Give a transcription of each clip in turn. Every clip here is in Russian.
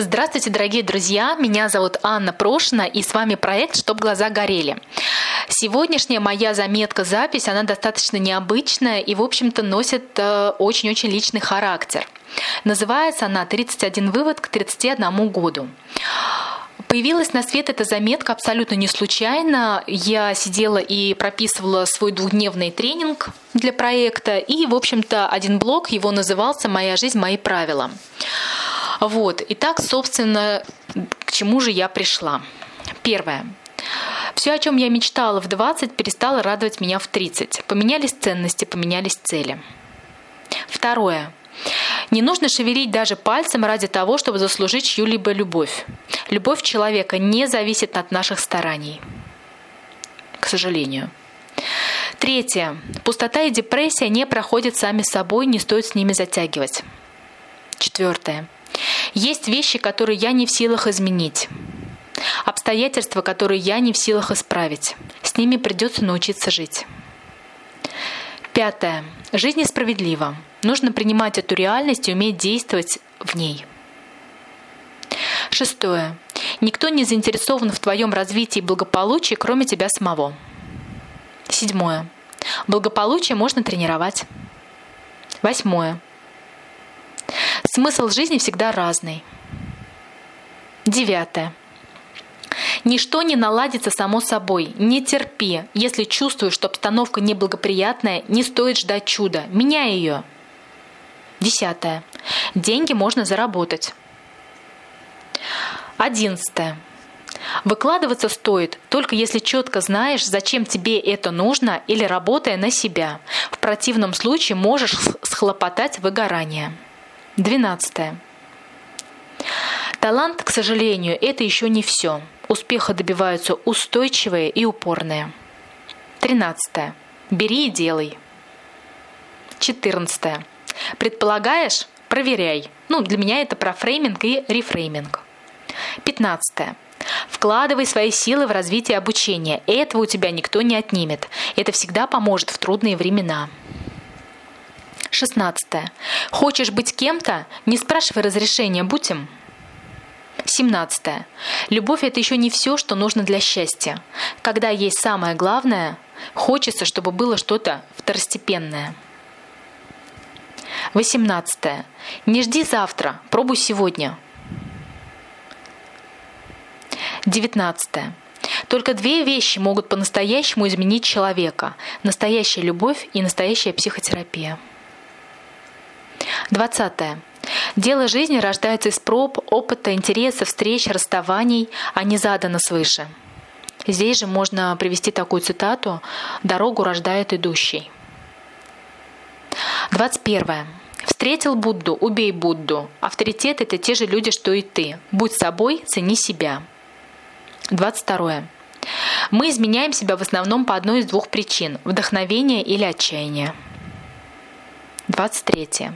Здравствуйте, дорогие друзья! Меня зовут Анна Прошина, и с вами проект «Чтоб глаза горели». Сегодняшняя моя заметка, запись, она достаточно необычная и, в общем-то, носит э, очень-очень личный характер. Называется она «31 вывод к 31 году». Появилась на свет эта заметка абсолютно не случайно. Я сидела и прописывала свой двухдневный тренинг для проекта, и, в общем-то, один блок его назывался «Моя жизнь, мои правила». Вот. Итак, собственно, к чему же я пришла? Первое. Все, о чем я мечтала в 20, перестало радовать меня в 30. Поменялись ценности, поменялись цели. Второе. Не нужно шевелить даже пальцем ради того, чтобы заслужить чью-либо любовь. Любовь человека не зависит от наших стараний. К сожалению. Третье. Пустота и депрессия не проходят сами собой, не стоит с ними затягивать. Четвертое. Есть вещи, которые я не в силах изменить. Обстоятельства, которые я не в силах исправить. С ними придется научиться жить. Пятое. Жизнь несправедлива. Нужно принимать эту реальность и уметь действовать в ней. Шестое. Никто не заинтересован в твоем развитии и благополучии, кроме тебя самого. Седьмое. Благополучие можно тренировать. Восьмое. Смысл жизни всегда разный. Девятое. Ничто не наладится само собой. Не терпи. Если чувствуешь, что обстановка неблагоприятная, не стоит ждать чуда. Меняй ее. Десятое. Деньги можно заработать. Одиннадцатое. Выкладываться стоит только если четко знаешь, зачем тебе это нужно или работая на себя. В противном случае можешь схлопотать выгорание. Двенадцатое. Талант, к сожалению, это еще не все. Успеха добиваются устойчивые и упорные. Тринадцатое. Бери и делай. Четырнадцатое. Предполагаешь? Проверяй. Ну, для меня это про фрейминг и рефрейминг. Пятнадцатое. Вкладывай свои силы в развитие обучения. Этого у тебя никто не отнимет. Это всегда поможет в трудные времена. 16. Хочешь быть кем-то? Не спрашивай разрешения, будь им. 17. Любовь – это еще не все, что нужно для счастья. Когда есть самое главное, хочется, чтобы было что-то второстепенное. 18. Не жди завтра, пробуй сегодня. 19. Только две вещи могут по-настоящему изменить человека – настоящая любовь и настоящая психотерапия. 20. Дело жизни рождается из проб, опыта, интереса, встреч, расставаний, а не задано свыше. Здесь же можно привести такую цитату «Дорогу рождает идущий». 21. Встретил Будду, убей Будду. Авторитет – это те же люди, что и ты. Будь собой, цени себя. 22. Мы изменяем себя в основном по одной из двух причин – вдохновение или отчаяние. 23.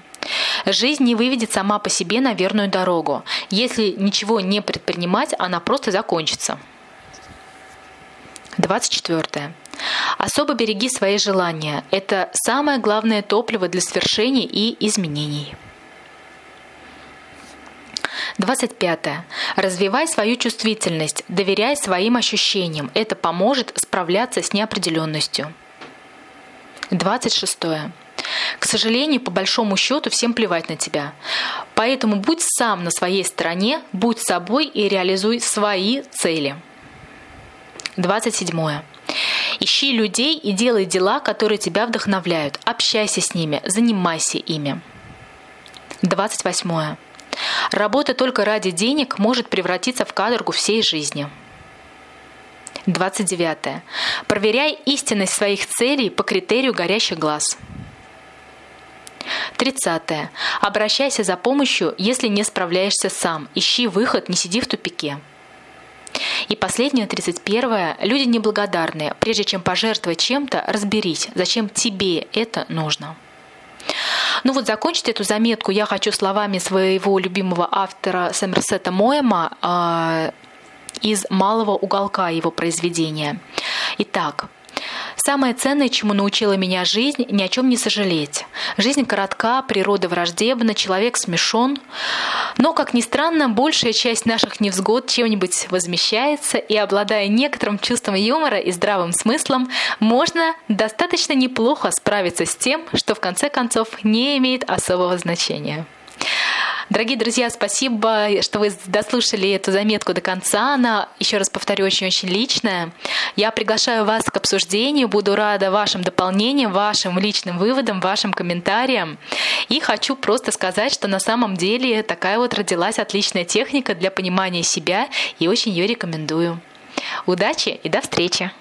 Жизнь не выведет сама по себе на верную дорогу. Если ничего не предпринимать, она просто закончится. 24. Особо береги свои желания. Это самое главное топливо для свершений и изменений. 25. Развивай свою чувствительность, доверяй своим ощущениям. Это поможет справляться с неопределенностью. 26. Сожалению, по большому счету всем плевать на тебя. Поэтому будь сам на своей стороне, будь собой и реализуй свои цели. 27. Ищи людей и делай дела, которые тебя вдохновляют. Общайся с ними, занимайся ими. 28. Работа только ради денег может превратиться в каторгу всей жизни. 29. Проверяй истинность своих целей по критерию горящих глаз. 30. Обращайся за помощью, если не справляешься сам. Ищи выход, не сиди в тупике. И последнее, 31. Люди неблагодарные. Прежде чем пожертвовать чем-то, разберись, зачем тебе это нужно. Ну вот закончить эту заметку я хочу словами своего любимого автора Сомерсета Моэма э, из «Малого уголка» его произведения. Итак, Самое ценное, чему научила меня жизнь, ни о чем не сожалеть. Жизнь коротка, природа враждебна, человек смешон. Но, как ни странно, большая часть наших невзгод чем-нибудь возмещается, и, обладая некоторым чувством юмора и здравым смыслом, можно достаточно неплохо справиться с тем, что в конце концов не имеет особого значения. Дорогие друзья, спасибо, что вы дослушали эту заметку до конца. Она, еще раз повторю, очень-очень личная. Я приглашаю вас к обсуждению, буду рада вашим дополнениям, вашим личным выводам, вашим комментариям. И хочу просто сказать, что на самом деле такая вот родилась отличная техника для понимания себя и очень ее рекомендую. Удачи и до встречи!